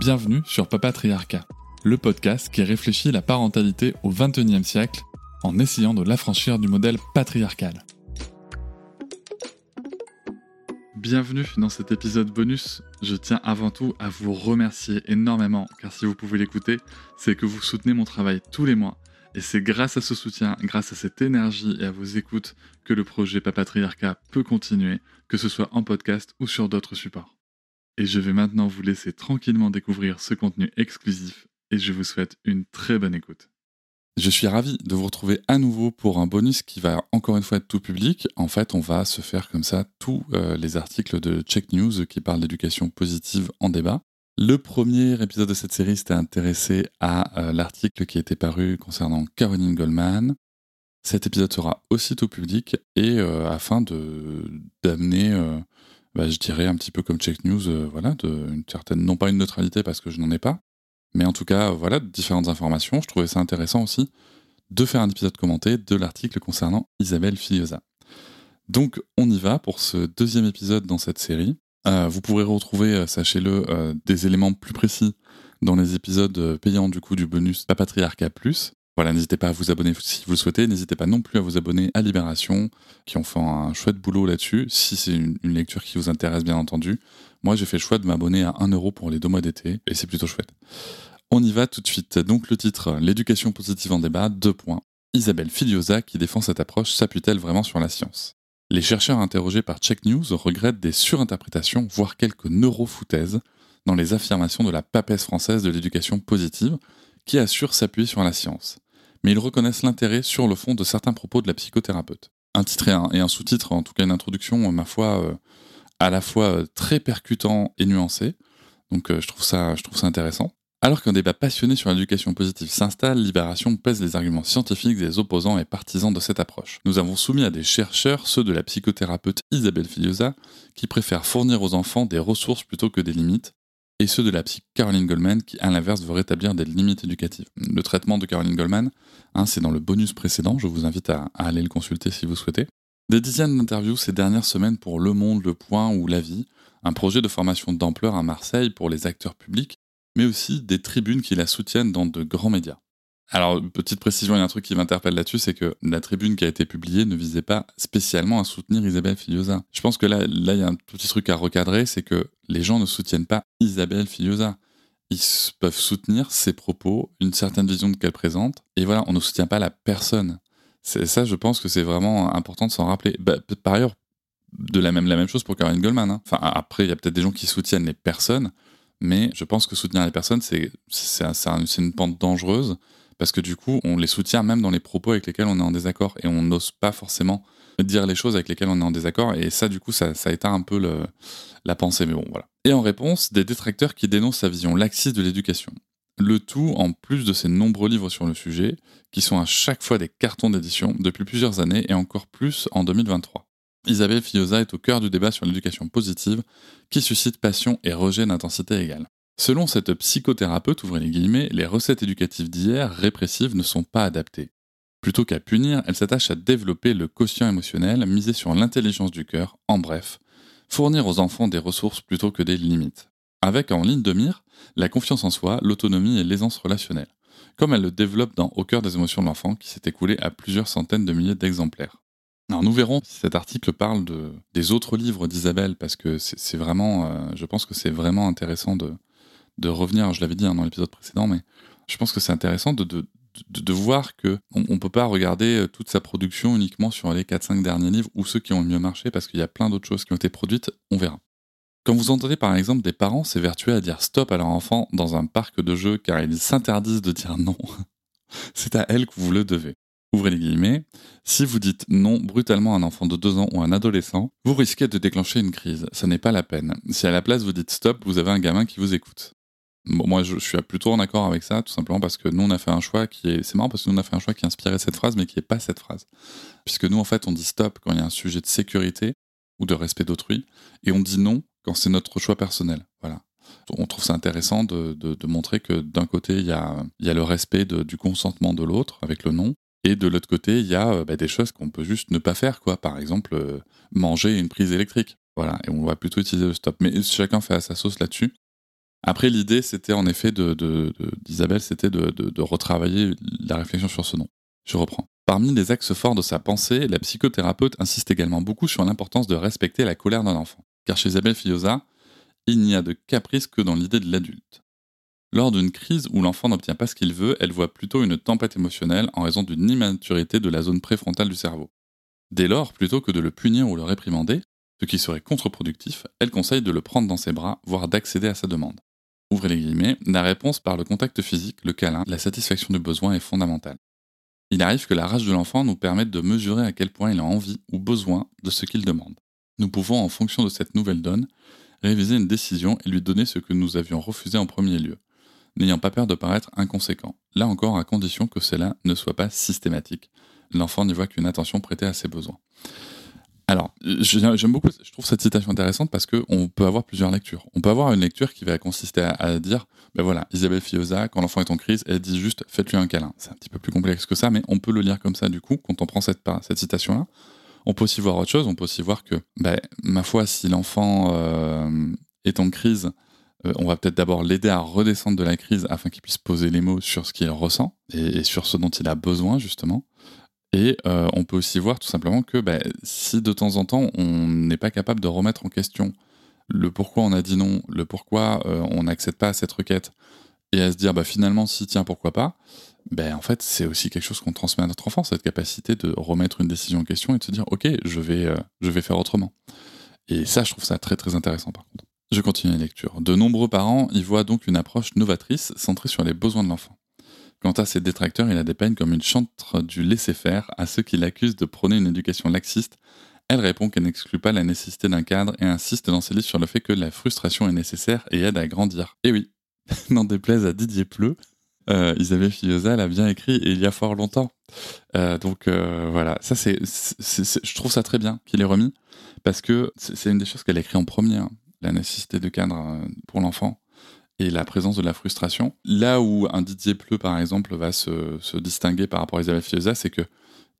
Bienvenue sur Papatriarcat, le podcast qui réfléchit la parentalité au XXIe siècle en essayant de l'affranchir du modèle patriarcal. Bienvenue dans cet épisode bonus. Je tiens avant tout à vous remercier énormément, car si vous pouvez l'écouter, c'est que vous soutenez mon travail tous les mois. Et c'est grâce à ce soutien, grâce à cette énergie et à vos écoutes que le projet Papatriarcat peut continuer, que ce soit en podcast ou sur d'autres supports. Et je vais maintenant vous laisser tranquillement découvrir ce contenu exclusif et je vous souhaite une très bonne écoute. Je suis ravi de vous retrouver à nouveau pour un bonus qui va encore une fois être tout public. En fait, on va se faire comme ça tous euh, les articles de Check News qui parlent d'éducation positive en débat. Le premier épisode de cette série s'était intéressé à euh, l'article qui était paru concernant Caroline Goldman. Cet épisode sera aussitôt public et euh, afin d'amener, bah, je dirais un petit peu comme Check News, voilà, de, une certaine, non pas une neutralité parce que je n'en ai pas, mais en tout cas, voilà, différentes informations. Je trouvais ça intéressant aussi de faire un épisode commenté de l'article concernant Isabelle Filiosa. Donc, on y va pour ce deuxième épisode dans cette série. Euh, vous pourrez retrouver, euh, sachez-le, euh, des éléments plus précis dans les épisodes payants du coup du bonus Papatriarca Plus. Voilà, n'hésitez pas à vous abonner si vous le souhaitez. N'hésitez pas non plus à vous abonner à Libération, qui ont fait un chouette boulot là-dessus, si c'est une, lecture qui vous intéresse bien entendu. Moi, j'ai fait le choix de m'abonner à 1 euro pour les deux mois d'été, et c'est plutôt chouette. On y va tout de suite. Donc le titre, l'éducation positive en débat, deux points. Isabelle Filiosa, qui défend cette approche, s'appuie-t-elle vraiment sur la science? Les chercheurs interrogés par Check News regrettent des surinterprétations, voire quelques neurofoutaises, dans les affirmations de la papesse française de l'éducation positive, qui assure s'appuyer sur la science. Mais ils reconnaissent l'intérêt sur le fond de certains propos de la psychothérapeute. Un titre et un, sous-titre, en tout cas une introduction, ma foi, euh, à la fois euh, très percutant et nuancé. Donc euh, je, trouve ça, je trouve intéressant. Alors qu'un débat passionné sur l'éducation positive s'installe, Libération pèse les arguments scientifiques des opposants et partisans de cette approche. Nous avons soumis à des chercheurs, ceux de la psychothérapeute Isabelle Filiosa, qui préfèrent fournir aux enfants des ressources plutôt que des limites, et ceux de la psy Caroline Goldman, qui à l'inverse veut rétablir des limites éducatives. Le traitement de Caroline Goldman, hein, c'est dans le bonus précédent, je vous invite à, à aller le consulter si vous souhaitez. Des dizaines d'interviews ces dernières semaines pour Le Monde, Le Point ou La Vie, un projet de formation d'ampleur à Marseille pour les acteurs publics, mais aussi des tribunes qui la soutiennent dans de grands médias. Alors, petite précision, il y a un truc qui m'interpelle là-dessus, c'est que la tribune qui a été publiée ne visait pas spécialement à soutenir Isabelle Filiosa. Je pense que là, là, il y a un petit truc à recadrer, c'est que les gens ne soutiennent pas Isabelle Filiosa. Ils peuvent soutenir ses propos, une certaine vision qu'elle présente, et voilà, on ne soutient pas la personne. Ça, je pense que c'est vraiment important de s'en rappeler. Bah, par ailleurs, de la même, la même chose pour Caroline Goldman. Hein. Enfin, après, il y a peut-être des gens qui soutiennent les personnes, mais je pense que soutenir les personnes, c'est une pente dangereuse, parce que du coup, on les soutient même dans les propos avec lesquels on est en désaccord, et on n'ose pas forcément dire les choses avec lesquelles on est en désaccord, et ça, du coup, ça, éteint un peu la pensée, mais bon, voilà. Et en réponse, des détracteurs qui dénoncent sa vision laxiste de l'éducation. Le tout en plus de ses nombreux livres sur le sujet, qui sont à chaque fois des cartons d'édition depuis plusieurs années et encore plus en 2023. Isabelle Filiosa est au cœur du débat sur l'éducation positive, qui suscite passion et rejet d'intensité égale. Selon cette psychothérapeute, ouvrez les guillemets, les recettes éducatives d'hier, répressives, ne sont pas adaptées. Plutôt qu'à punir, elle s'attache à développer le quotient émotionnel, miser sur l'intelligence du cœur, en bref, fournir aux enfants des ressources plutôt que des limites. Avec en ligne de mire la confiance en soi, l'autonomie et l'aisance relationnelle, comme elle le développe dans Au cœur des émotions de l'enfant, qui s'est écoulé à plusieurs centaines de milliers d'exemplaires. Alors nous verrons si cet article parle de, des autres livres d'Isabelle, parce que c'est vraiment, euh, je pense que c'est vraiment intéressant de, de revenir, je l'avais dit hein, dans l'épisode précédent, mais je pense que c'est intéressant de, voir que on, ne peut pas regarder euh, toute sa production uniquement sur les 4-5 derniers livres ou ceux qui ont le mieux marché, parce qu'il y a plein d'autres choses qui ont été produites, on verra. Quand vous entendez par exemple des parents s'évertuer à dire stop à leur enfant dans un parc de jeux car ils s'interdisent de dire non, c'est à elle que vous le devez. Ouvrez les guillemets. Si vous dites non brutalement à un enfant de 2 ans ou à un adolescent, vous risquez de déclencher une crise. Ça n'est pas la peine. Si à la place vous dites stop, vous avez un gamin qui vous écoute. Moi, je, suis plutôt en accord avec ça, tout simplement parce que nous, on a fait un choix qui est. C'est marrant parce que nous, on a fait un choix qui inspirait cette phrase, mais qui n'est pas cette phrase. Puisque nous, en fait, on dit stop quand il y a un sujet de sécurité ou de respect d'autrui, et on dit non quand c'est notre choix personnel. Voilà. On trouve ça intéressant de, montrer que d'un côté, il y a, le respect du consentement de l'autre avec le non, et de l'autre côté, il y a euh, bah, des choses qu'on peut juste ne pas faire, quoi. Par exemple, euh, manger une prise électrique. Voilà, et on va plutôt utiliser le stop. Mais chacun fait à sa sauce là-dessus. Après, l'idée, c'était en effet d'Isabelle, de, c'était de, retravailler la réflexion sur ce nom. Je reprends. Parmi les axes forts de sa pensée, la psychothérapeute insiste également beaucoup sur l'importance de respecter la colère d'un enfant. Car chez Isabelle Fillosa, il n'y a de caprice que dans l'idée de l'adulte. Lors d'une crise où l'enfant n'obtient pas ce qu'il veut, elle voit plutôt une tempête émotionnelle en raison d'une immaturité de la zone préfrontale du cerveau. Dès lors, plutôt que de le punir ou le réprimander, ce qui serait contre-productif, elle conseille de le prendre dans ses bras, voire d'accéder à sa demande. Ouvrez les guillemets, la réponse par le contact physique, le câlin, la satisfaction du besoin est fondamentale. Il arrive que la rage de l'enfant nous permette de mesurer à quel point il a envie ou besoin de ce qu'il demande. Nous pouvons, en fonction de cette nouvelle donne, réviser une décision et lui donner ce que nous avions refusé en premier lieu, n'ayant pas peur de paraître inconséquent, là encore à condition que cela ne soit pas systématique. L'enfant n'y voit qu'une attention prêtée à ses besoins. Alors, j'aime beaucoup, je trouve cette citation intéressante parce qu'on peut avoir plusieurs lectures. On peut avoir une lecture qui va consister à, dire, ben voilà, Isabelle Fioza, quand l'enfant est en crise, elle dit juste faites-lui un câlin. C'est un petit peu plus complexe que ça, mais on peut le lire comme ça du coup, quand on prend cette, cette citation-là. On peut aussi voir autre chose, on peut aussi voir que, ben, ma foi, si l'enfant euh, est en crise, euh, on va peut-être d'abord l'aider à redescendre de la crise afin qu'il puisse poser les mots sur ce qu'il ressent et, sur ce dont il a besoin, justement. Et euh, on peut aussi voir tout simplement que bah, si de temps en temps on n'est pas capable de remettre en question le pourquoi on a dit non, le pourquoi euh, on n'accède pas à cette requête, et à se dire bah, finalement si tiens pourquoi pas, ben en fait c'est aussi quelque chose qu'on transmet à notre enfant, cette capacité de remettre une décision en question et de se dire ok je vais, euh, je vais faire autrement. Et ça je trouve ça très très intéressant par contre. Je continue la lecture. De nombreux parents y voient donc une approche novatrice centrée sur les besoins de l'enfant. Quant à ses détracteurs, il la dépeint comme une chantre du laisser-faire à ceux qui l'accusent de prôner une éducation laxiste. Elle répond qu'elle n'exclut pas la nécessité d'un cadre et insiste dans ses livres sur le fait que la frustration est nécessaire et aide à grandir. Et oui, n'en déplaise à Didier Pleu, euh, Isabelle Filiosa l'a bien écrit il y a fort longtemps. Euh, donc euh, voilà, ça c'est, je trouve ça très bien qu'il ait remis parce que c'est une des choses qu'elle écrit en premier, hein, la nécessité de cadre pour l'enfant et la présence de la frustration. Là où un Didier Pleu, par exemple, va se, distinguer par rapport à Isabelle Fioza, c'est que,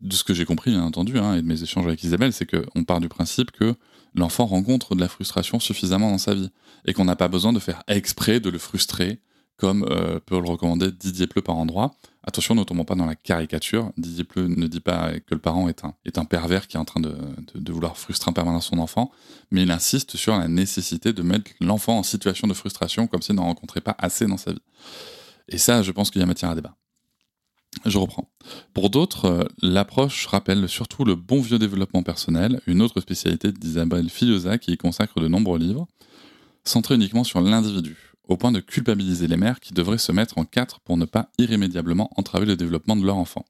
de ce que j'ai compris, bien entendu, hein, et de mes échanges avec Isabelle, c'est qu'on part du principe que l'enfant rencontre de la frustration suffisamment dans sa vie, et qu'on n'a pas besoin de faire exprès de le frustrer comme euh, peut le recommander Didier Pleu par endroit. Attention, ne tombons pas dans la caricature. Didier Pleu ne dit pas que le parent est un, est un pervers qui est en train de, vouloir frustrer en permanence son enfant, mais il insiste sur la nécessité de mettre l'enfant en situation de frustration comme s'il n'en rencontrait pas assez dans sa vie. Et ça, je pense qu'il y a matière à débat. Je reprends. Pour d'autres, euh, l'approche rappelle surtout le bon vieux développement personnel, une autre spécialité d'Isabelle Filiosa qui y consacre de nombreux livres, centrés uniquement sur l'individu au point de culpabiliser les mères qui devraient se mettre en quatre pour ne pas irrémédiablement entraver le développement de leur enfant.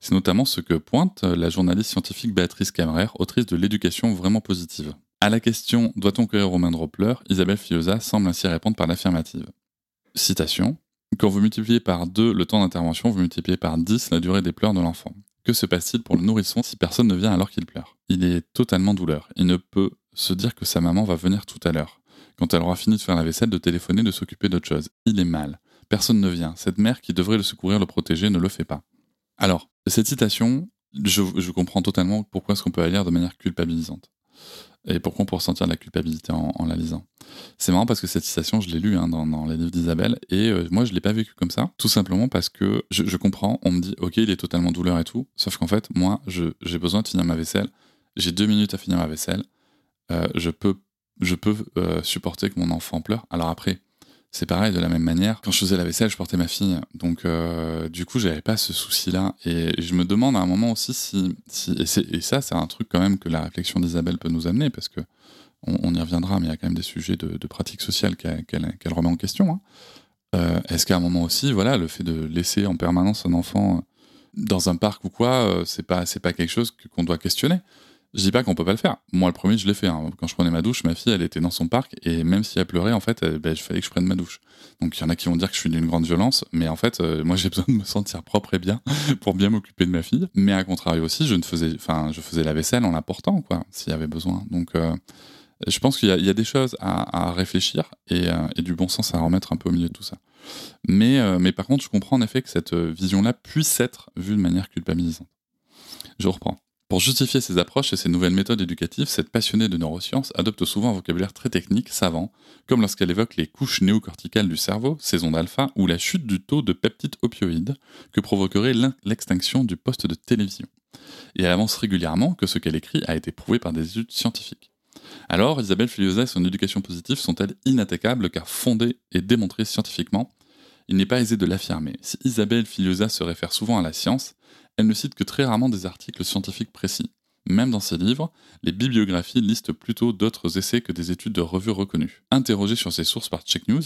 C'est notamment ce que pointe la journaliste scientifique Béatrice Camerer, autrice de L'éducation vraiment positive. À la question Doit-on courir aux mains de Roppler Isabelle Filiosa semble ainsi répondre par l'affirmative. Citation Quand vous multipliez par 2 le temps d'intervention, vous multipliez par 10 la durée des pleurs de l'enfant. Que se passe-t-il pour le nourrisson si personne ne vient alors qu'il pleure? Il est totalement douleur. Il ne peut se dire que sa maman va venir tout à l'heure quand elle aura fini de faire la vaisselle, de téléphoner, de s'occuper d'autre chose. Il est mal. Personne ne vient. Cette mère qui devrait le secourir, le protéger, ne le fait pas. Alors, cette citation, je, comprends totalement pourquoi est-ce qu'on peut la lire de manière culpabilisante. Et pourquoi on peut ressentir de la culpabilité en, la lisant. C'est marrant parce que cette citation, je l'ai lue hein, dans, les livres d'Isabelle, et euh, moi, je ne l'ai pas vécu comme ça, tout simplement parce que je, comprends, on me dit, ok, il est totalement douleur et tout, sauf qu'en fait, moi, j'ai besoin de finir ma vaisselle, j'ai deux minutes à finir ma vaisselle, euh, je peux je peux euh, supporter que mon enfant pleure. Alors après, c'est pareil de la même manière. Quand je faisais la vaisselle, je portais ma fille, donc euh, du coup, j'avais pas ce souci-là. Et je me demande à un moment aussi si, et, ça, c'est un truc quand même que la réflexion d'Isabelle peut nous amener, parce que on, y reviendra, mais il y a quand même des sujets de, de pratique sociale qu'elle remet en question. Hein. Euh, est-ce qu'à un moment aussi, voilà, le fait de laisser en permanence un enfant dans un parc ou quoi, c'est pas, pas quelque chose qu'on doit questionner? Je dis pas qu'on peut pas le faire. Moi, le premier, je l'ai fait. hein. Quand je prenais ma douche, ma fille, elle était dans son parc et même si elle pleurait, en fait, il ben, fallait que je prenne ma douche. Donc, il y en a qui vont dire que je suis d'une grande violence, mais en fait, euh, moi, j'ai besoin de me sentir propre et bien pour bien m'occuper de ma fille. Mais à contrario aussi, je ne faisais, enfin, je faisais la vaisselle en l'apportant, quoi, s'il y avait besoin. Donc, euh, je pense qu'il y, a des choses à, réfléchir et, euh, et, du bon sens à remettre un peu au milieu de tout ça. Mais, euh, mais par contre, je comprends en effet que cette vision-là puisse être vue de manière culpabilisante. Je reprends. Pour justifier ces approches et ces nouvelles méthodes éducatives, cette passionnée de neurosciences adopte souvent un vocabulaire très technique, savant, comme lorsqu'elle évoque les couches néocorticales du cerveau, ces ondes alpha, ou la chute du taux de peptides opioïdes que provoquerait l'extinction du poste de télévision. Et elle avance régulièrement que ce qu'elle écrit a été prouvé par des études scientifiques. Alors, Isabelle Filiosa et son éducation positive sont-elles inattaquables car fondées et démontrées scientifiquement? Il n'est pas aisé de l'affirmer. Si Isabelle Filiosa se réfère souvent à la science, elle ne cite que très rarement des articles scientifiques précis. Même dans ses livres, les bibliographies listent plutôt d'autres essais que des études de revues reconnues. Interrogée sur ses sources par Check News,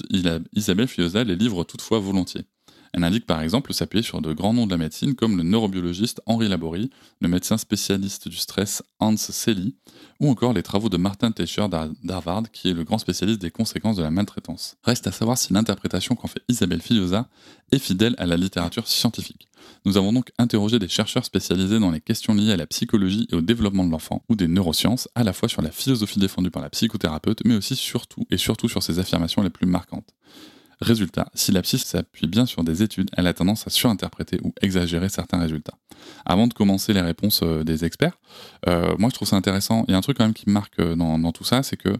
Isabelle Filiosa les livre toutefois volontiers. Elle indique par exemple s'appuyer sur de grands noms de la médecine comme le neurobiologiste Henri Laborie, le médecin spécialiste du stress Hans Selye, ou encore les travaux de Martin Teicher d'Harvard, qui est le grand spécialiste des conséquences de la maltraitance. Reste à savoir si l'interprétation qu'en fait Isabelle Filiosa est fidèle à la littérature scientifique. Nous avons donc interrogé des chercheurs spécialisés dans les questions liées à la psychologie et au développement de l'enfant, ou des neurosciences, à la fois sur la philosophie défendue par la psychothérapeute, mais aussi surtout et surtout sur ses affirmations les plus marquantes. Résultat, si la psy s'appuie bien sur des études, elle a tendance à surinterpréter ou exagérer certains résultats. Avant de commencer les réponses euh, des experts, euh, moi je trouve ça intéressant. Il y a un truc quand même qui me marque euh, dans, tout ça, c'est que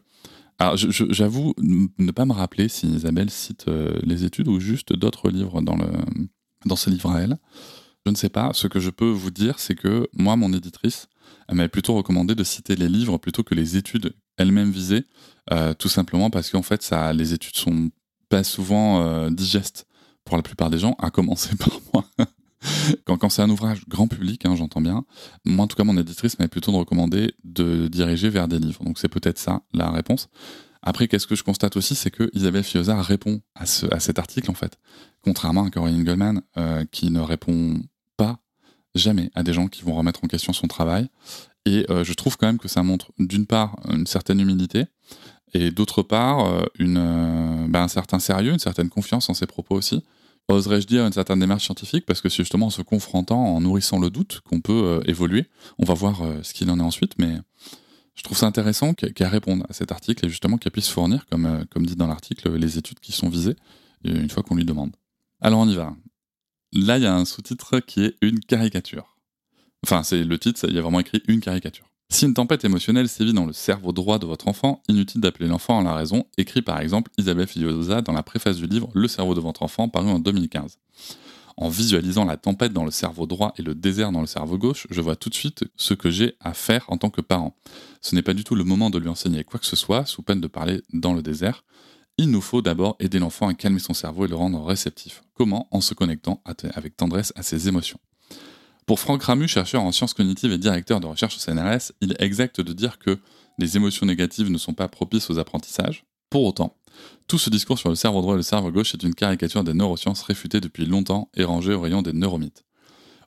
alors, j'avoue ne pas me rappeler si Isabelle cite les études ou juste d'autres livres dans, dans ce livre à elle. Je ne sais pas. Ce que je peux vous dire, c'est que moi, mon éditrice, elle m'avait plutôt recommandé de citer les livres plutôt que les études elles-mêmes visées, tout simplement parce qu'en fait, ça, les études sont pas souvent euh, digestes pour la plupart des gens, à commencer par moi. quand, c'est un ouvrage grand public, hein, j'entends bien, moi en tout cas mon éditrice m'avait plutôt recommandé de diriger vers des livres. Donc c'est peut-être ça la réponse. Après, qu'est-ce que je constate aussi, c'est que Isabelle Fioza répond à, cet article en fait, contrairement à Corinne Goldman euh, qui ne répond pas jamais à des gens qui vont remettre en question son travail. Et euh, je trouve quand même que ça montre d'une part une certaine humilité et d'autre part euh, euh, ben, un certain sérieux, une certaine confiance en ses propos aussi oserais-je dire, une certaine démarche scientifique, parce que c'est justement en se confrontant, en nourrissant le doute, qu'on peut euh, évoluer. On va voir ce qu'il en est ensuite, mais je trouve ça intéressant qu'elle réponde à cet article et justement qu'elle puisse fournir, comme, comme dit dans l'article, les études qui sont visées, une fois qu'on lui demande. Alors on y va. Là, il y a un sous-titre qui est une caricature. Enfin, c'est le titre, il y a vraiment écrit une caricature. Si une tempête émotionnelle sévit dans le cerveau droit de votre enfant, inutile d'appeler l'enfant à la raison, écrit par exemple Isabelle Filiosa dans la préface du livre Le cerveau de votre enfant, paru en 2015. En visualisant la tempête dans le cerveau droit et le désert dans le cerveau gauche, je vois tout de suite ce que j'ai à faire en tant que parent. Ce n'est pas du tout le moment de lui enseigner quoi que ce soit, sous peine de parler dans le désert. Il nous faut d'abord aider l'enfant à calmer son cerveau et le rendre réceptif. Comment? En se connectant avec tendresse à ses émotions. Pour Franck Ramu, chercheur en sciences cognitives et directeur de recherche au CNRS, il est exact de dire que les émotions négatives ne sont pas propices aux apprentissages. Pour autant, tout ce discours sur le cerveau droit et le cerveau gauche est une caricature des neurosciences réfutée depuis longtemps et rangée au rayon des neuromythes.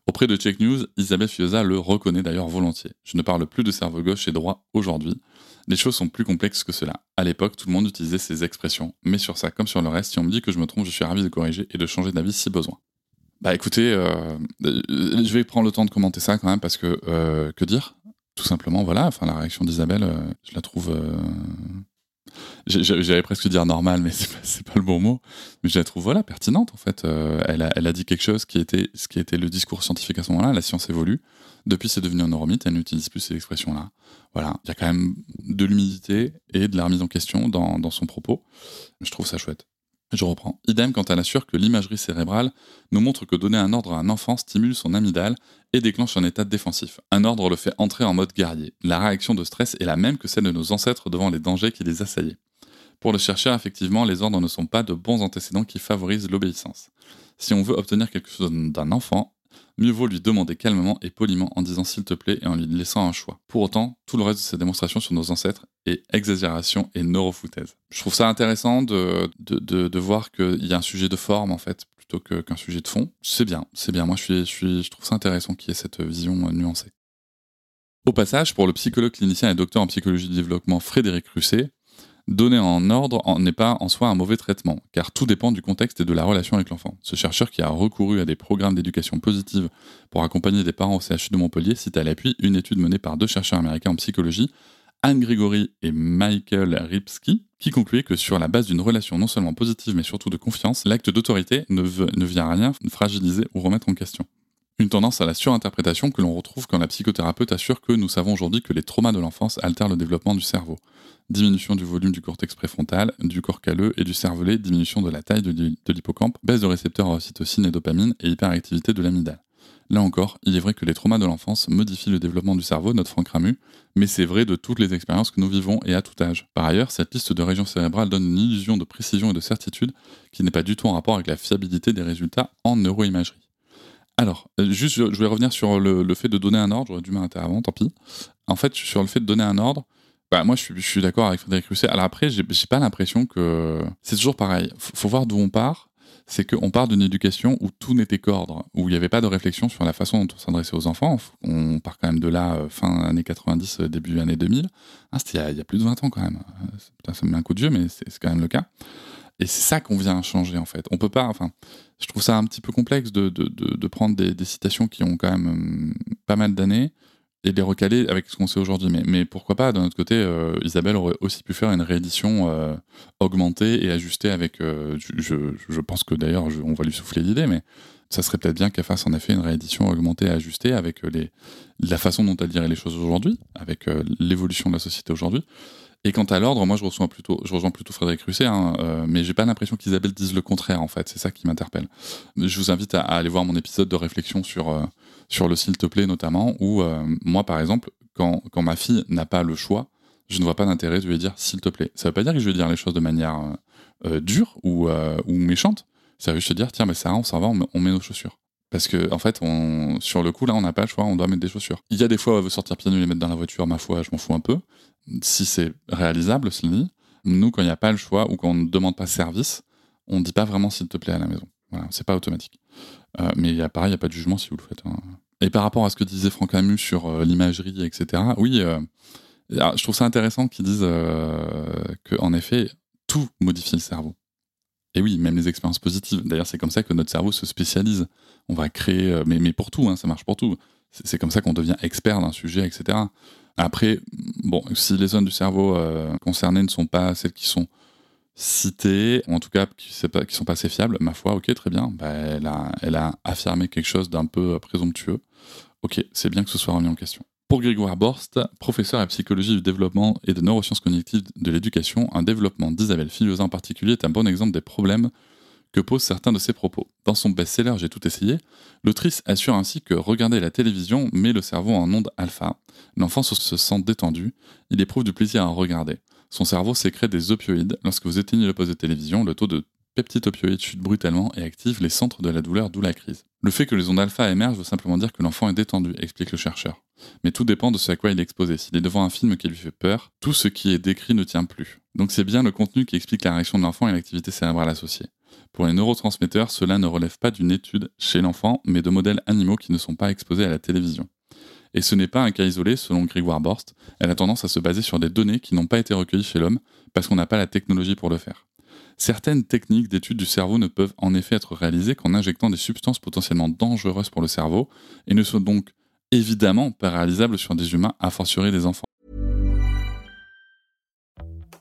Auprès de Check News, Isabelle Fioza le reconnaît d'ailleurs volontiers. Je ne parle plus de cerveau gauche et droit aujourd'hui. Les choses sont plus complexes que cela. À l'époque, tout le monde utilisait ces expressions. Mais sur ça, comme sur le reste, si on me dit que je me trompe, je suis ravi de corriger et de changer d'avis si besoin. Bah écoutez, euh, je vais prendre le temps de commenter ça quand même parce que euh, que dire Tout simplement, voilà. Enfin, la réaction d'Isabelle, euh, je la trouve. Euh, J'allais presque dire normale, mais c'est pas, pas le bon mot. Mais je la trouve voilà pertinente en fait. Euh, elle, a, dit quelque chose qui était ce qui était le discours scientifique à ce moment-là. La science évolue. Depuis, c'est devenu un neuromythe. Elle n'utilise plus ces expressions-là. Voilà. Il y a quand même de l'humilité et de la remise en question dans son propos. Je trouve ça chouette. Je reprends. Idem quand elle assure que l'imagerie cérébrale nous montre que donner un ordre à un enfant stimule son amygdale et déclenche un état défensif. Un ordre le fait entrer en mode guerrier. La réaction de stress est la même que celle de nos ancêtres devant les dangers qui les assaillaient. Pour le chercheur, effectivement, les ordres ne sont pas de bons antécédents qui favorisent l'obéissance. Si on veut obtenir quelque chose d'un enfant, mieux vaut lui demander calmement et poliment en disant s'il te plaît et en lui laissant un choix. Pour autant, tout le reste de ces démonstrations sur nos ancêtres est exagération et neurofoutaise. Je trouve ça intéressant de, voir qu'il y a un sujet de forme en fait plutôt qu'un sujet de fond. C'est bien, c'est bien. Moi, je, suis, je, je trouve ça intéressant qu'il y ait cette vision nuancée. Au passage, pour le psychologue clinicien et docteur en psychologie du développement Frédéric Russet, donner en ordre n'est pas en soi un mauvais traitement, car tout dépend du contexte et de la relation avec l'enfant. Ce chercheur qui a recouru à des programmes d'éducation positive pour accompagner des parents au CHU de Montpellier cite à l'appui une étude menée par deux chercheurs américains en psychologie, Anne Gregory et Michael Ripsky, qui concluait que sur la base d'une relation non seulement positive mais surtout de confiance, l'acte d'autorité ne, ne vient rien fragiliser ou remettre en question. Une tendance à la surinterprétation que l'on retrouve quand la psychothérapeute assure que nous savons aujourd'hui que les traumas de l'enfance altèrent le développement du cerveau. Diminution du volume du cortex préfrontal, du corps calleux et du cervelet, diminution de la taille de l'hippocampe, baisse de récepteurs à ocytocine et dopamine et hyperactivité de l'amygdale. Là encore, il est vrai que les traumas de l'enfance modifient le développement du cerveau, notre Franck Ramu, mais c'est vrai de toutes les expériences que nous vivons et à tout âge. Par ailleurs, cette liste de régions cérébrales donne une illusion de précision et de certitude qui n'est pas du tout en rapport avec la fiabilité des résultats en neuroimagerie. Alors, euh, juste, je voulais revenir sur le, fait de donner un ordre. J'aurais dû m'arrêter avant, tant pis. En fait, sur le fait de donner un ordre, bah, moi, je suis, d'accord avec Frédéric Russet. Alors après, j'ai pas l'impression que... C'est toujours pareil. Faut voir d'où on part. C'est qu'on part d'une éducation où tout n'était qu'ordre, où il n'y avait pas de réflexion sur la façon dont on s'adressait aux enfants. On part quand même de là, euh, fin années 90, euh, début années 2000. Ah, C'était il, y a plus de 20 ans quand même. ça me met un coup de vieux, mais c'est quand même le cas. Et c'est ça qu'on vient changer en fait. On peut pas, enfin, je trouve ça un petit peu complexe de, de, de, prendre des, citations qui ont quand même hum, pas mal d'années et les recaler avec ce qu'on sait aujourd'hui. Mais, mais, pourquoi pas, d'un autre côté, euh, Isabelle aurait aussi pu faire une réédition euh, augmentée et ajustée avec. Euh, je, je, pense que d'ailleurs, on va lui souffler l'idée, mais ça serait peut-être bien qu'elle fasse en effet une réédition augmentée et ajustée avec les, la façon dont elle dirait les choses aujourd'hui, avec l'évolution de la société aujourd'hui. Et quant à l'ordre, moi je rejoins plutôt, Frédéric Russet, hein, euh, mais j'ai pas l'impression qu'Isabelle dise le contraire en fait. C'est ça qui m'interpelle. Je vous invite à, aller voir mon épisode de réflexion sur euh, sur le s'il te plaît notamment, où euh, moi par exemple, quand quand ma fille n'a pas le choix, je ne vois pas d'intérêt de lui dire s'il te plaît. Ça veut pas dire que je vais dire les choses de manière dure ou ou méchante. Ça veut juste dire tiens mais ça on s'en va, on, met nos chaussures. Parce que en fait, sur le coup là, on n'a pas le choix, on doit mettre des chaussures. Il y a des fois, où elle veut sortir pieds nus et les mettre dans la voiture. Ma foi, je m'en fous un peu si c'est réalisable, cela dit, nous, quand il n'y a pas le choix ou quand on ne demande pas service, on ne dit pas vraiment s'il te plaît à la maison. Voilà, c'est pas automatique. Euh, mais y a, pareil, il n'y a pas de jugement si vous le faites. Hein. Et par rapport à ce que disait Franck Camus sur euh, l'imagerie, etc., oui, euh, je trouve ça intéressant qu'ils disent qu'en effet, tout modifie le cerveau. Et oui, même les expériences positives. D'ailleurs, c'est comme ça que notre cerveau se spécialise. On va créer, mais, mais pour tout, hein, ça marche pour tout. C'est comme ça qu'on devient expert d'un sujet, etc. Après, bon, si les zones du cerveau euh, concernées ne sont pas celles qui sont citées, ou en tout cas qui ne sont pas assez fiables, ma foi, ok, très bien, bah, elle, a, elle a affirmé quelque chose d'un peu présomptueux. Ok, c'est bien que ce soit remis en question. Pour Grégoire Borst, professeur à psychologie du développement et de neurosciences cognitives de l'éducation, un développement d'Isabelle Filiosa en particulier est un bon exemple des problèmes que posent certains de ses propos. Dans son best-seller J'ai tout essayé, l'autrice assure ainsi que regarder la télévision met le cerveau en onde alpha. L'enfant se sent détendu, il éprouve du plaisir à regarder. Son cerveau sécrète des opioïdes. Lorsque vous éteignez le poste de télévision, le taux de peptides opioïdes chute brutalement et active les centres de la douleur, d'où la crise. Le fait que les ondes alpha émergent veut simplement dire que l'enfant est détendu, explique le chercheur. Mais tout dépend de ce à quoi il est exposé. S'il est devant un film qui lui fait peur, tout ce qui est décrit ne tient plus. Donc c'est bien le contenu qui explique la réaction de l'enfant et l'activité cérébrale associée. Pour les neurotransmetteurs, cela ne relève pas d'une étude chez l'enfant, mais de modèles animaux qui ne sont pas exposés à la télévision. Et ce n'est pas un cas isolé, selon Grégoire Borst, elle a tendance à se baser sur des données qui n'ont pas été recueillies chez l'homme, parce qu'on n'a pas la technologie pour le faire. Certaines techniques d'étude du cerveau ne peuvent en effet être réalisées qu'en injectant des substances potentiellement dangereuses pour le cerveau, et ne sont donc évidemment pas réalisables sur des humains, a fortiori des enfants.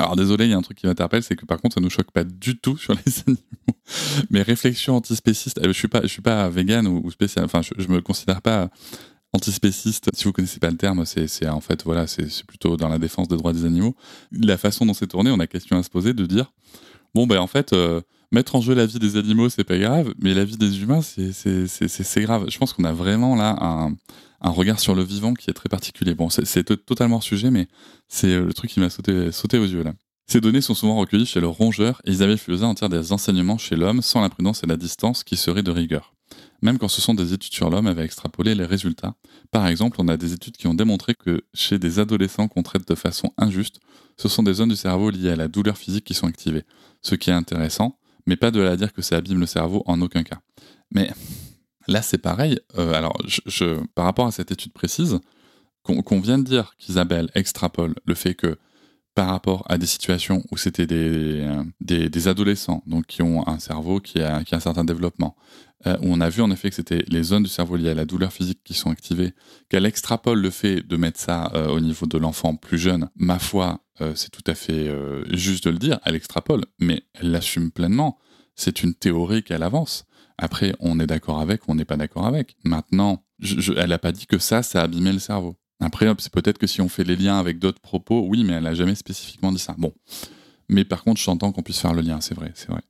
Alors désolé, il y a un truc qui m'interpelle, c'est que par contre ça nous choque pas du tout sur les animaux. Mes réflexions antispécistes, euh, je suis pas, je suis pas vegan ou, ou spécial, enfin je, je me considère pas antispéciste. Si vous connaissez pas le terme, c'est en fait voilà, c'est plutôt dans la défense des droits des animaux. La façon dont c'est tourné, on a question à se poser de dire Bon, ben en fait, euh, mettre en jeu la vie des animaux, c'est pas grave, mais la vie des humains, c'est, grave. Je pense qu'on a vraiment là un, un regard sur le vivant qui est très particulier. Bon, c'est, c'est to- totalement hors sujet, mais c'est euh, le truc qui m'a sauté, sauté aux yeux là. Ces données sont souvent recueillies chez le rongeur et Isabelle Filosa en tire des enseignements chez l'homme sans la prudence et la distance qui seraient de rigueur. Même quand ce sont des études sur l'homme avec extrapolé les résultats. Par exemple, on a des études qui ont démontré que chez des adolescents qu'on traite de façon injuste, ce sont des zones du cerveau liées à la douleur physique qui sont activées. Ce qui est intéressant, mais pas de là à dire que ça abîme le cerveau en aucun cas. Mais là, c'est pareil. Euh, alors, par rapport à cette étude précise, qu'on vient de dire qu'Isabelle extrapole le fait que par rapport à des situations où c'était des, euh, adolescents, donc qui ont un cerveau qui a, un certain développement, euh, où on a vu en effet que c'était les zones du cerveau liées à la douleur physique qui sont activées, qu'elle extrapole le fait de mettre ça euh, au niveau de l'enfant plus jeune, ma foi, euh, c'est tout à fait euh, juste de le dire, elle extrapole, mais elle l'assume pleinement. C'est une théorie qu'elle avance. Après, on est d'accord avec ou on n'est pas d'accord avec. Maintenant, elle n'a pas dit que ça, ça a abîmé le cerveau. Après, c'est peut-être que si on fait les liens avec d'autres propos, oui, mais elle n'a jamais spécifiquement dit ça. Bon. Mais par contre, j'entends qu'on puisse faire le lien, c'est vrai, c'est vrai.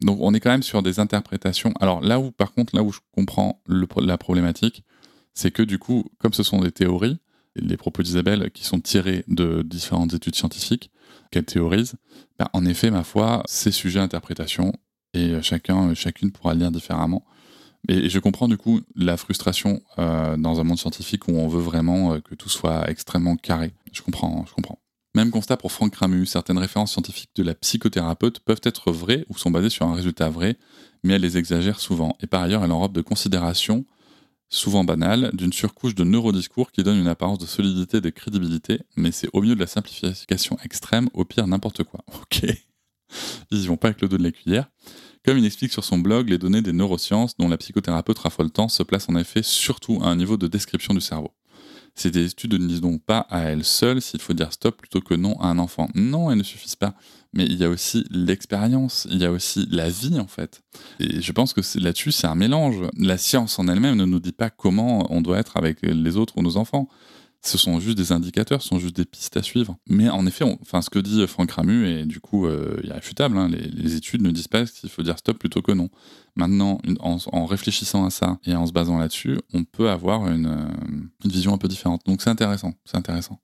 Donc on est quand même sur des interprétations. Alors là où, par contre, là où je comprends la problématique, c'est que du coup, comme ce sont des théories, les propos d'Isabelle qui sont tirés de différentes études scientifiques qu'elle théorise, bah, en effet, ma foi, c'est sujet à interprétation et euh, chacun, euh, chacune pourra lire différemment. Et je comprends du coup la frustration euh, dans un monde scientifique où on veut vraiment que tout soit extrêmement carré. Je comprends, je comprends. Même constat pour Franck Ramu, certaines références scientifiques de la psychothérapeute peuvent être vraies ou sont basées sur un résultat vrai, mais elle les exagère souvent. Et par ailleurs, elle enrobe de considérations, souvent banales, d'une surcouche de neurodiscours qui donne une apparence de solidité et de crédibilité, mais c'est au mieux de la simplification extrême, au pire n'importe quoi. Ok. Ils y vont pas avec le dos de la cuillère. Comme il explique sur son blog, les données des neurosciences dont la psychothérapeute raffole tant se placent en effet surtout à un niveau de description du cerveau. Ces études ne disent donc pas à elles seules s'il faut dire stop plutôt que non à un enfant. Non, elles ne suffisent pas. Mais il y a aussi l'expérience, il y a aussi la vie en fait. Et je pense que là-dessus, c'est un mélange. La science en elle-même ne nous dit pas comment on doit être avec les autres ou nos enfants. Ce sont juste des indicateurs, ce sont juste des pistes à suivre. Mais en effet, ce que dit Franck Ramu est du coup euh, irréfutable. hein. Les, études ne disent pas qu'il faut dire stop plutôt que non. Maintenant, en réfléchissant à ça et en se basant là-dessus, on peut avoir une, euh, une vision un peu différente. Donc c'est intéressant, c'est intéressant.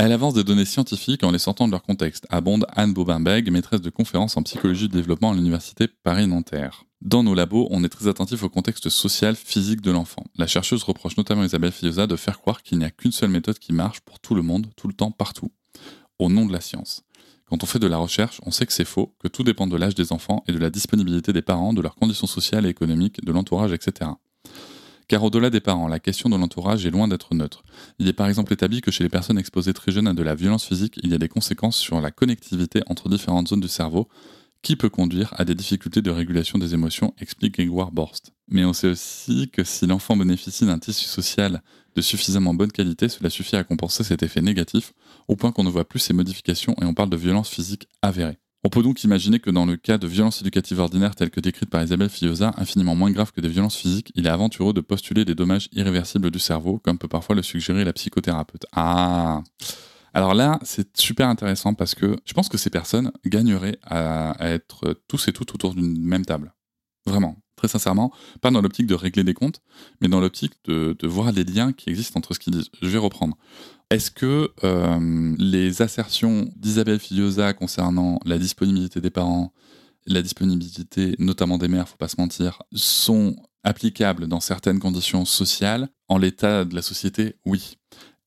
Elle avance des données scientifiques en les sortant de leur contexte, abonde Anne Bobinbeg, maîtresse de conférences en psychologie du développement à l'université Paris-Nanterre. Dans nos labos, on est très attentif au contexte social, physique de l'enfant. La chercheuse reproche notamment Isabelle Fillosa de faire croire qu'il n'y a qu'une seule méthode qui marche pour tout le monde, tout le temps, partout, au nom de la science. Quand on fait de la recherche, on sait que c'est faux, que tout dépend de l'âge des enfants et de la disponibilité des parents, de leurs conditions sociales et économiques, de l'entourage, etc. Car au-delà des parents, la question de l'entourage est loin d'être neutre. Il est par exemple établi que chez les personnes exposées très jeunes à de la violence physique, il y a des conséquences sur la connectivité entre différentes zones du cerveau, qui peut conduire à des difficultés de régulation des émotions, explique Grégoire Borst. Mais on sait aussi que si l'enfant bénéficie d'un tissu social de suffisamment bonne qualité, cela suffit à compenser cet effet négatif, au point qu'on ne voit plus ces modifications et on parle de violence physique avérée. On peut donc imaginer que dans le cas de violences éducatives ordinaires telles que décrites par Isabelle Fillosa, infiniment moins graves que des violences physiques, il est aventureux de postuler des dommages irréversibles du cerveau, comme peut parfois le suggérer la psychothérapeute. Ah alors là, c'est super intéressant parce que je pense que ces personnes gagneraient à, à être tous et toutes autour d'une même table. Vraiment, très sincèrement, pas dans l'optique de régler des comptes, mais dans l'optique de, voir les liens qui existent entre ce qu'ils disent. Je vais reprendre. Est-ce que euh, les assertions d'Isabelle Filiosa concernant la disponibilité des parents, la disponibilité notamment des mères, faut pas se mentir, sont applicables dans certaines conditions sociales? En l'état de la société, oui.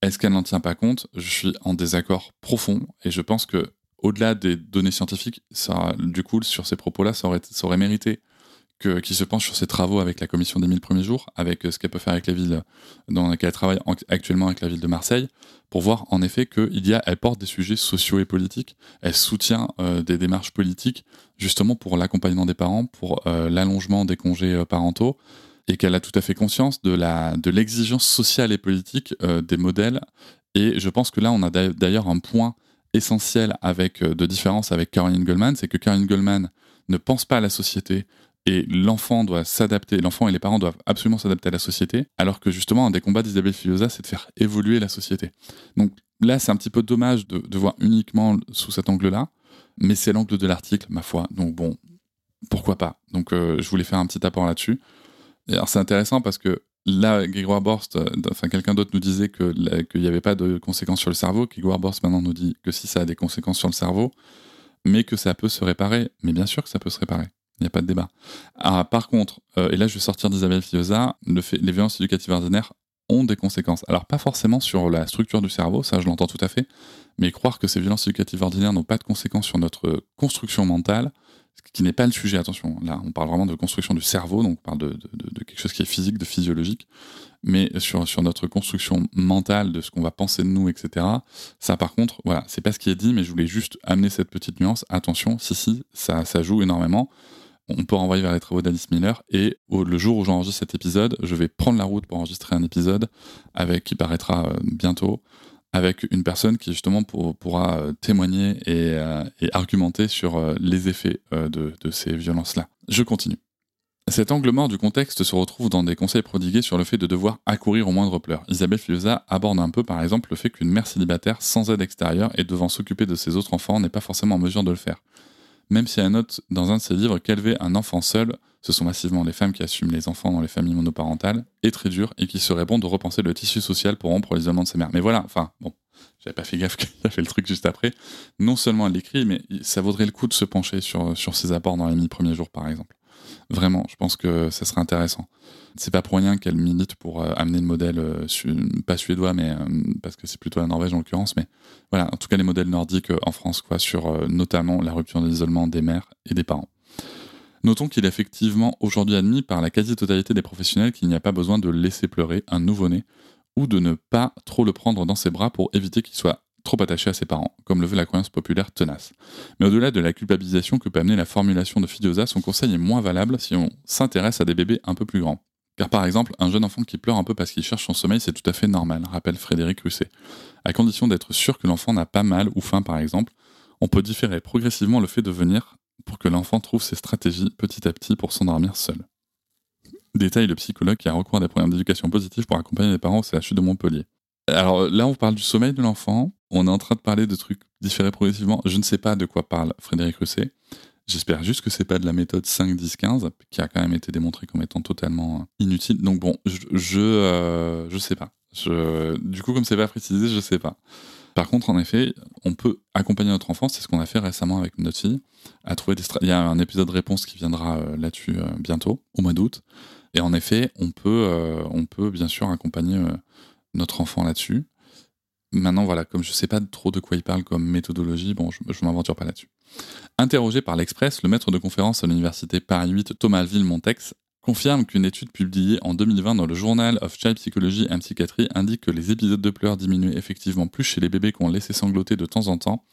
Est-ce qu'elle n'en tient pas compte? Je suis en désaccord profond et je pense que au-delà des données scientifiques, ça, du coup, sur ces propos-là, ça aurait mérité qu'il se penche sur ses travaux avec la commission des 1000 premiers jours, avec ce qu'elle peut faire avec la ville dans laquelle elle travaille en- actuellement avec la ville de Marseille, pour voir en effet qu'il y a, elle porte des sujets sociaux et politiques, elle soutient euh, des démarches politiques justement pour l'accompagnement des parents, pour euh, l'allongement des congés euh, parentaux, et qu'elle a tout à fait conscience de de l'exigence sociale et politique euh, des modèles. Et je pense que là, on a d'a- d'ailleurs un point essentiel avec euh, de différence avec Caroline Goldman, c'est que Caroline Goldman ne pense pas à la société et l'enfant doit s'adapter, l'enfant et les parents doivent absolument s'adapter à la société, alors que justement un des combats d'Isabelle Filosa, c'est de faire évoluer la société. Donc là, c'est un petit peu dommage de, voir uniquement sous cet angle-là. Mais c'est l'angle de l'article, ma foi. Donc bon, pourquoi pas? Donc euh, je voulais faire un petit apport là-dessus. Et alors c'est intéressant parce que là, Grégoire Borst, euh, enfin quelqu'un d'autre nous disait qu'il n'y avait pas de conséquences sur le cerveau. Grégoire Borst maintenant nous dit que si ça a des conséquences sur le cerveau, mais que ça peut se réparer. Mais bien sûr que ça peut se réparer. Il n'y a pas de débat. Ah, par contre, euh, et là je vais sortir d'Isabelle Fioza, les violences éducatives ordinaires ont des conséquences. Alors pas forcément sur la structure du cerveau, ça je l'entends tout à fait, mais croire que ces violences éducatives ordinaires n'ont pas de conséquences sur notre construction mentale, ce qui n'est pas le sujet, attention. Là, on parle vraiment de construction du cerveau, donc on parle de, quelque chose qui est physique, de physiologique, mais sur, sur notre construction mentale, de ce qu'on va penser de nous, etc. Ça, par contre, voilà, c'est pas ce qui est dit, mais je voulais juste amener cette petite nuance. Attention, si, si, ça, ça joue énormément on peut renvoyer vers les travaux d'Alice Miller. Et le jour où j'enregistre cet épisode, je vais prendre la route pour enregistrer un épisode avec qui paraîtra euh, bientôt avec une personne qui justement pourra euh, témoigner euh, et, argumenter sur les effets de, ces violences-là. Je continue. Cet angle mort du contexte se retrouve dans des conseils prodigués sur le fait de devoir accourir au moindre pleur. Isabelle Filosa aborde un peu par exemple le fait qu'une mère célibataire sans aide extérieure et devant s'occuper de ses autres enfants n'est pas forcément en mesure de le faire même si elle note dans un de ses livres qu'élever un enfant seul, ce sont massivement les femmes qui assument les enfants dans les familles monoparentales, est très dur et qu'il serait bon de repenser le tissu social pour rompre l'isolement de ses mères. Mais voilà, enfin, bon, j'avais pas fait gaffe qu'il a fait le truc juste après. Non seulement elle l'écrit, mais ça vaudrait le coup de se pencher sur, sur ses apports dans les mille premiers jours, par exemple. Vraiment, je pense que ça serait intéressant. C'est pas pour rien qu'elle milite pour euh, amener le modèle, euh, pas suédois, mais euh, parce que c'est plutôt la Norvège en l'occurrence, mais voilà, en tout cas les modèles nordiques en France, quoi, sur notamment la rupture de l'isolement des mères et des parents. Notons qu'il est effectivement aujourd'hui admis par la quasi-totalité des professionnels qu'il n'y a pas besoin de laisser pleurer un nouveau-né ou de ne pas trop le prendre dans ses bras pour éviter qu'il soit trop attaché à ses parents, comme le veut la croyance populaire tenace. Mais au-delà de la culpabilisation que peut amener la formulation de Fidiosa, son conseil est moins valable si on s'intéresse à des bébés un peu plus grands. Car par exemple, un jeune enfant qui pleure un peu parce qu'il cherche son sommeil, c'est tout à fait normal, rappelle Frédéric Russet. À condition d'être sûr que l'enfant n'a pas mal ou faim par exemple, on peut différer progressivement le fait de venir pour que l'enfant trouve ses stratégies petit à petit pour s'endormir seul. Détaille le psychologue qui a recours à des programmes d'éducation positive pour accompagner les parents au CHU de Montpellier. Alors là, on parle du sommeil de l'enfant. On est en train de parler de trucs différés progressivement. Je ne sais pas de quoi parle Frédéric Russet. J'espère juste que c'est pas de la méthode 5, 10, 15, qui a quand même été démontrée comme étant totalement inutile. Donc bon, je je, euh, sais pas. Du coup, comme c'est pas précisé, je sais pas. Par contre, en effet, on peut accompagner notre enfant, c'est ce qu'on a fait récemment avec notre fille, à trouver Il y a un épisode de réponse qui viendra euh, là-dessus euh, bientôt, au mois d'août. Et en effet, on peut, on peut bien sûr accompagner notre enfant là-dessus. Maintenant, voilà, comme je ne sais pas trop de quoi il parle comme méthodologie, bon, je ne m'aventure pas là-dessus. Interrogé par l'Express, le maître de conférence à l'université Paris 8, Thomas Ville-Montex, confirme qu'une étude publiée en 2020 dans le Journal of Child Psychology and Psychiatry indique que les épisodes de pleurs diminuaient effectivement plus chez les bébés qu'on laissait sangloter de temps en temps,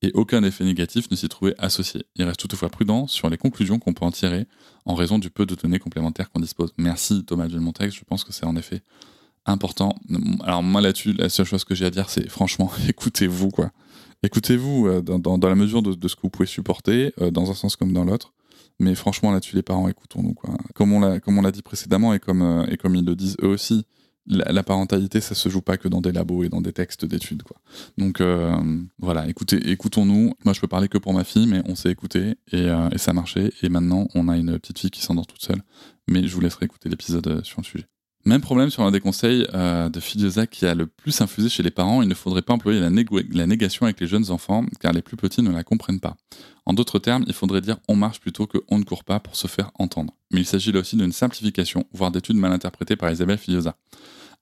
et aucun effet négatif ne s'y trouvait associé. Il reste toutefois prudent sur les conclusions qu'on peut en tirer en raison du peu de données complémentaires qu'on dispose. Merci Thomas Ville-Montex, je pense que c'est en effet important. Alors moi là-dessus, la seule chose que j'ai à dire, c'est franchement, écoutez-vous quoi. Écoutez-vous euh, dans, la mesure de, ce que vous pouvez supporter, euh, dans un sens comme dans l'autre. Mais franchement là-dessus, les parents, écoutons-nous quoi. Comme on l'a, dit précédemment et comme euh, et comme ils le disent eux aussi, la, parentalité, ça se joue pas que dans des labos et dans des textes d'études quoi. Donc voilà, écoutez, écoutons-nous. Moi, je peux parler que pour ma fille, mais on s'est écouté et, et ça marchait. Et maintenant, on a une petite fille qui s'endort toute seule. Mais je vous laisserai écouter l'épisode sur le sujet. Même problème sur un des conseils euh, de Fidiosa qui a le plus infusé chez les parents, il ne faudrait pas employer la, la, négation avec les jeunes enfants, car les plus petits ne la comprennent pas. En d'autres termes, il faudrait dire on marche plutôt que on ne court pas pour se faire entendre. Mais il s'agit là aussi d'une simplification, voire d'études mal interprétées par Isabelle Fidiosa.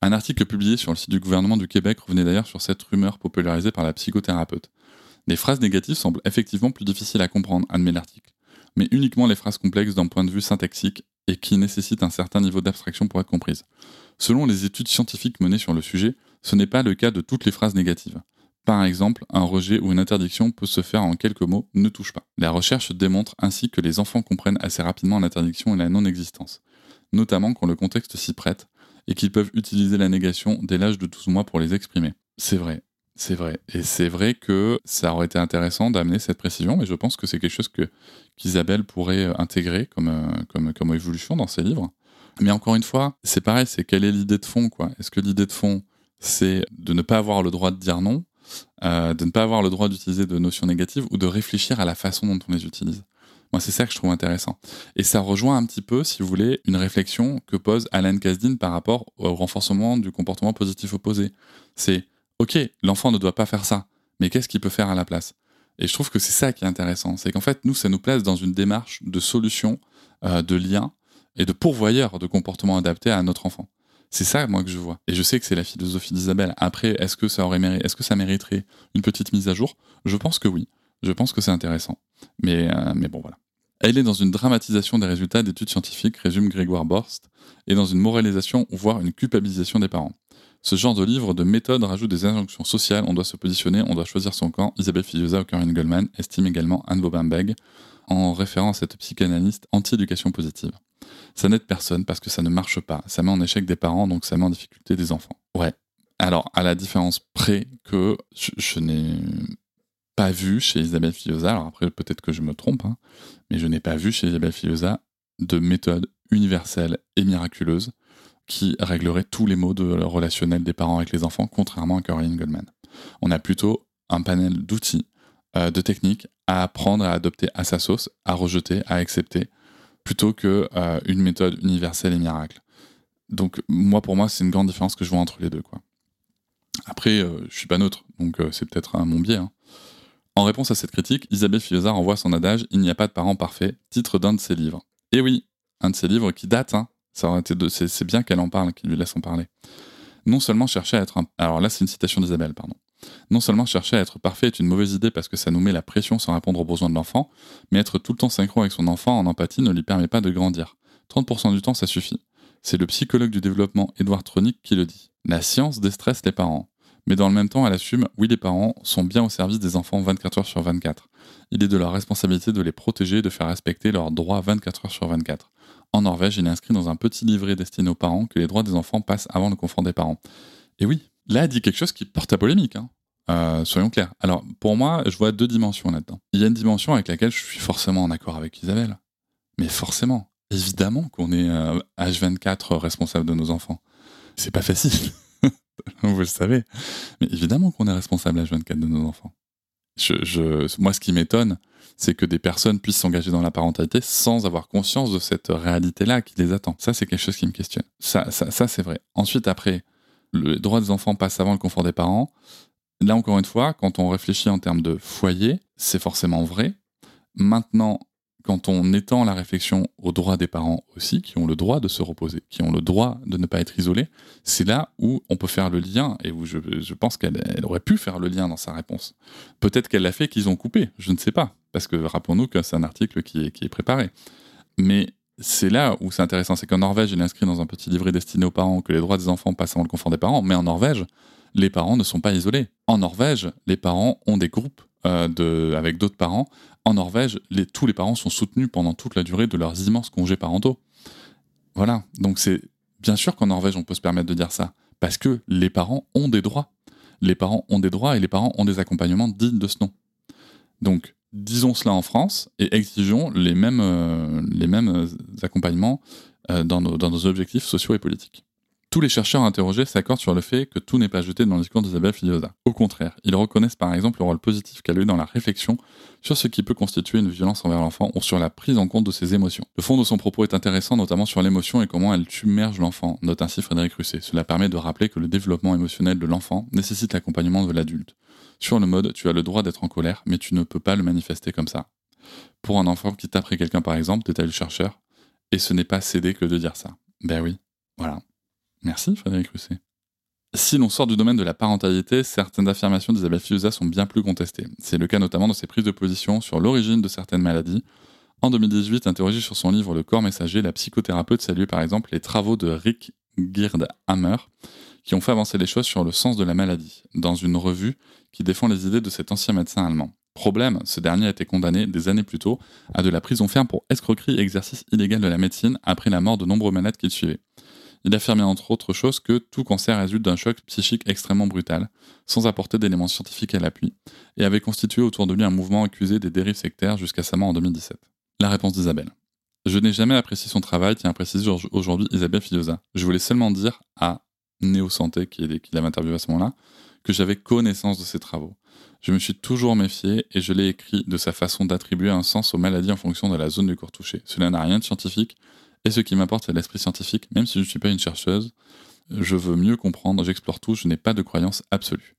Un article publié sur le site du gouvernement du Québec revenait d'ailleurs sur cette rumeur popularisée par la psychothérapeute. Les phrases négatives semblent effectivement plus difficiles à comprendre, admet l'article, mais uniquement les phrases complexes d'un point de vue syntaxique et qui nécessitent un certain niveau d'abstraction pour être comprises. Selon les études scientifiques menées sur le sujet, ce n'est pas le cas de toutes les phrases négatives. Par exemple, un rejet ou une interdiction peut se faire en quelques mots ne touche pas. La recherche démontre ainsi que les enfants comprennent assez rapidement l'interdiction et la non-existence, notamment quand le contexte s'y prête, et qu'ils peuvent utiliser la négation dès l'âge de 12 mois pour les exprimer. C'est vrai, c'est vrai. Et c'est vrai que ça aurait été intéressant d'amener cette précision, mais je pense que c'est quelque chose que qu'Isabelle pourrait euh, intégrer comme, euh, comme, comme évolution dans ses livres. Mais encore une fois, c'est pareil, c'est quelle est l'idée de fond, quoi. Est-ce que l'idée de fond, c'est de ne pas avoir le droit de dire non euh, de ne pas avoir le droit d'utiliser de notions négatives ou de réfléchir à la façon dont on les utilise? Moi, c'est ça que je trouve intéressant. Et ça rejoint un petit peu, si vous voulez, une réflexion que pose Alan Kasdin par rapport au renforcement du comportement positif opposé. C'est, OK, l'enfant ne doit pas faire ça, mais qu'est-ce qu'il peut faire à la place? Et je trouve que c'est ça qui est intéressant. C'est qu'en fait, nous, ça nous place dans une démarche de solution, euh, de lien et de pourvoyeur de comportements adaptés à notre enfant. C'est ça, moi, que je vois. Et je sais que c'est la philosophie d'Isabelle. Après, est-ce que ça aurait mérité, est-ce que ça mériterait une petite mise à jour? Je pense que oui. Je pense que c'est intéressant. Mais, euh, mais bon, voilà. Elle est dans une dramatisation des résultats d'études scientifiques, résume Grégoire Borst, et dans une moralisation, voire une culpabilisation des parents. Ce genre de livre de méthode rajoute des injonctions sociales, on doit se positionner, on doit choisir son camp. Isabelle Filiosa, Corinne Goldman estime également Anne Bobinbeg, en référence à cette psychanalyste anti-éducation positive. Ça n'aide personne parce que ça ne marche pas. Ça met en échec des parents, donc ça met en difficulté des enfants. Ouais. Alors, à la différence près que je, n'ai pas vu chez Isabelle Filiosa, alors après peut-être que je me trompe, hein, mais je n'ai pas vu chez Isabelle Filiosa de méthode universelle et miraculeuse qui réglerait tous les maux de relationnel des parents avec les enfants, contrairement à Caroline Goldman. On a plutôt un panel d'outils, euh, de techniques à apprendre à adopter à sa sauce, à rejeter, à accepter, plutôt que euh, méthode universelle et miracle. Donc moi, pour moi, c'est une grande différence que je vois entre les deux. Quoi. Après, euh, je suis pas neutre, donc euh, c'est peut-être mon biais. Hein. En réponse à cette critique, Isabelle Filiosa renvoie son adage Il n'y a pas de parents parfaits, titre d'un de ses livres. Et oui, un de ses livres qui date, hein, c'est, bien qu'elle en parle, qu'il lui laisse en parler. Non seulement chercher à être. Alors là, c'est une citation d'Isabelle, pardon. Non seulement chercher à être parfait est une mauvaise idée parce que ça nous met la pression sans répondre aux besoins de l'enfant, mais être tout le temps synchro avec son enfant en empathie ne lui permet pas de grandir. 30% du temps, ça suffit. C'est le psychologue du développement Edward Tronick qui le dit. La science déstresse les parents. Mais dans le même temps, elle assume, oui, les parents sont bien au service des enfants 24 heures sur 24. Il est de leur responsabilité de les protéger et de faire respecter leurs droits 24 heures sur 24. En Norvège, il est inscrit dans un petit livret destiné aux parents que les droits des enfants passent avant le confort des parents. Et oui, là, elle dit quelque chose qui porte à polémique. Hein. Euh, soyons clairs. Alors, pour moi, je vois deux dimensions là-dedans. Il y a une dimension avec laquelle je suis forcément en accord avec Isabelle. Mais forcément, évidemment qu'on est H24 euh, responsable de nos enfants. C'est pas facile. Vous le savez. Mais évidemment qu'on est responsable H24 de nos enfants. Moi, ce qui m'étonne, c'est que des personnes puissent s'engager dans la parentalité sans avoir conscience de cette réalité-là qui les attend. Ça, c'est quelque chose qui me questionne. Ça, ça, c'est vrai. Ensuite, après, le droit des enfants passe avant le confort des parents. Là, encore une fois, quand on réfléchit en termes de foyer, c'est forcément vrai. Maintenant, quand on étend la réflexion aux droits des parents aussi, qui ont le droit de se reposer, qui ont le droit de ne pas être isolés, c'est là où on peut faire le lien, et où je, pense qu'elle aurait pu faire le lien dans sa réponse. Peut-être qu'elle l'a fait, qu'ils ont coupé, je ne sais pas, parce que rappelons-nous que c'est un article qui est, préparé. Mais c'est là où c'est intéressant, c'est qu'en Norvège, il est inscrit dans un petit livret destiné aux parents que les droits des enfants passent avant le confort des parents, mais en Norvège, les parents ne sont pas isolés. En Norvège, les parents ont des groupes euh, avec d'autres parents. En Norvège, tous les parents sont soutenus pendant toute la durée de leurs immenses congés parentaux. Voilà, donc c'est bien sûr qu'en Norvège, on peut se permettre de dire ça, parce que les parents ont des droits. Les parents ont des droits et les parents ont des accompagnements dignes de ce nom. Donc, disons cela en France et exigeons les mêmes, euh, mêmes accompagnements euh, dans nos objectifs sociaux et politiques. Tous les chercheurs interrogés s'accordent sur le fait que tout n'est pas jeté dans le discours d'Isabelle Filiosa. Au contraire, ils reconnaissent par exemple le rôle positif qu'elle a eu dans la réflexion sur ce qui peut constituer une violence envers l'enfant ou sur la prise en compte de ses émotions. Le fond de son propos est intéressant notamment sur l'émotion et comment elle submerge l'enfant, note ainsi Frédéric Russet. Cela permet de rappeler que le développement émotionnel de l'enfant nécessite l'accompagnement de l'adulte. Sur le mode, tu as le droit d'être en colère, mais tu ne peux pas le manifester comme ça. Pour un enfant qui taperait quelqu'un par exemple, détaille le chercheur, et ce n'est pas céder que de dire ça. Ben oui, voilà. Merci Frédéric Russet. Si l'on sort du domaine de la parentalité, certaines affirmations d'Isabelle Fiusa sont bien plus contestées. C'est le cas notamment de ses prises de position sur l'origine de certaines maladies. En 2018, interrogée sur son livre Le corps messager, la psychothérapeute salue par exemple les travaux de Rick Girdhammer qui ont fait avancer les choses sur le sens de la maladie, dans une revue qui défend les idées de cet ancien médecin allemand. Problème, ce dernier a été condamné des années plus tôt à de la prison ferme pour escroquerie et exercice illégal de la médecine après la mort de nombreux malades qu'il suivait. Il affirmait entre autres choses que tout cancer résulte d'un choc psychique extrêmement brutal, sans apporter d'éléments scientifiques à l'appui, et avait constitué autour de lui un mouvement accusé des dérives sectaires jusqu'à sa mort en 2017. La réponse d'Isabelle. Je n'ai jamais apprécié son travail, tient à préciser aujourd'hui Isabelle Filiosa. Je voulais seulement dire à Néo Santé, qui, qui l'avait interviewé à ce moment-là, que j'avais connaissance de ses travaux. Je me suis toujours méfié et je l'ai écrit de sa façon d'attribuer un sens aux maladies en fonction de la zone du corps touché. Cela n'a rien de scientifique et ce qui m'importe c'est l'esprit scientifique, même si je ne suis pas une chercheuse. Je veux mieux comprendre, j'explore tout, je n'ai pas de croyance absolue.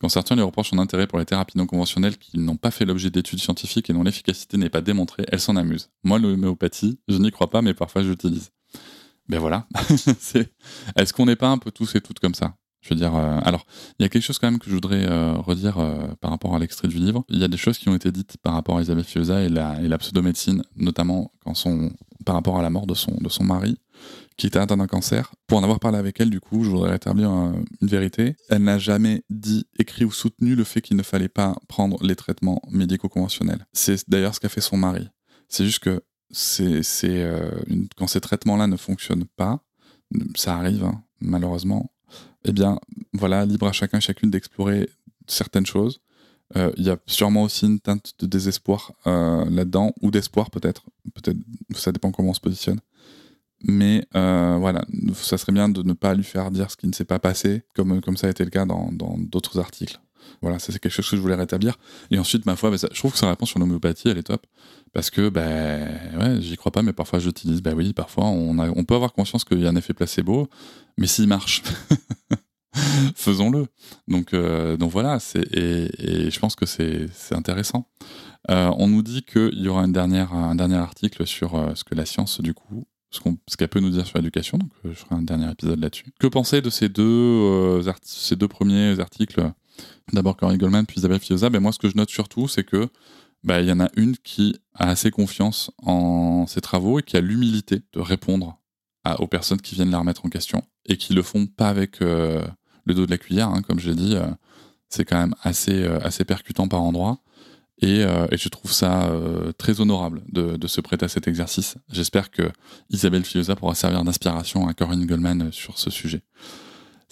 Quand certains lui reprochent son intérêt pour les thérapies non conventionnelles qui n'ont pas fait l'objet d'études scientifiques et dont l'efficacité n'est pas démontrée, elle s'en amuse. Moi, l'homéopathie, je n'y crois pas, mais parfois j'utilise. Ben voilà. Est-ce qu'on n'est pas un peu tous et toutes comme ça? Je veux dire, euh, alors, il y a quelque chose quand même que je voudrais euh, redire euh, par rapport à l'extrait du livre. Il y a des choses qui ont été dites par rapport à Isabelle Fioza et la, et la pseudomédecine, notamment quand son, par rapport à la mort de son, de son mari, qui était atteint d'un cancer. Pour en avoir parlé avec elle, du coup, je voudrais rétablir une vérité. Elle n'a jamais dit, écrit ou soutenu le fait qu'il ne fallait pas prendre les traitements médico-conventionnels. C'est d'ailleurs ce qu'a fait son mari. C'est juste que c'est, c'est quand ces traitements-là ne fonctionnent pas, ça arrive, hein, malheureusement, eh bien, voilà, libre à chacun, chacune d'explorer certaines choses. Euh, il y a sûrement aussi une teinte de désespoir euh, là-dedans, ou d'espoir peut-être. Peut-être, ça dépend comment on se positionne. Mais euh, voilà, ça serait bien de ne pas lui faire dire ce qui ne s'est pas passé, comme, comme ça a été le cas dans d'autres articles. Voilà, c'est quelque chose que je voulais rétablir. Et ensuite, ma foi, bah, je trouve que sa réponse sur l'homéopathie, elle est top. Parce que, ben, ouais, j'y crois pas, mais parfois j'utilise. Ben oui, parfois on, a, on peut avoir conscience qu'il y a un effet placebo, mais s'il marche, faisons-le. Donc, euh, donc voilà, c'est, et, je pense que c'est, intéressant. Euh, on nous dit qu'il y aura une dernière, un dernier article sur euh, ce que la science, du coup, ce qu'elle peut nous dire sur l'éducation. Donc, je ferai un dernier épisode là-dessus. Que penser de ces deux, ces deux premiers articles D'abord Corinne Goldman, puis Isabelle Fioza. Ben moi, ce que je note surtout, c'est que ben, il y en a une qui a assez confiance en ses travaux et qui a l'humilité de répondre aux personnes qui viennent la remettre en question et qui le font pas avec euh, le dos de la cuillère, hein, comme je l'ai dit. Euh, c'est quand même assez, euh, assez percutant par endroits. Et, je trouve ça très honorable de, de, se prêter à cet exercice. J'espère que Isabelle Fioza pourra servir d'inspiration à Corinne Goldman sur ce sujet.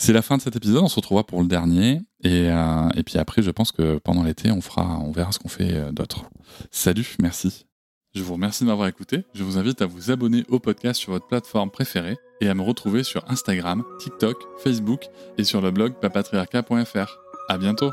C'est la fin de cet épisode, on se retrouvera pour le dernier. Et, euh, et puis après, je pense que pendant l'été, on fera, on verra ce qu'on fait euh, d'autre. Salut, merci. Je vous remercie de m'avoir écouté. Je vous invite à vous abonner au podcast sur votre plateforme préférée et à me retrouver sur Instagram, TikTok, Facebook et sur le blog papatriarca.fr. À bientôt!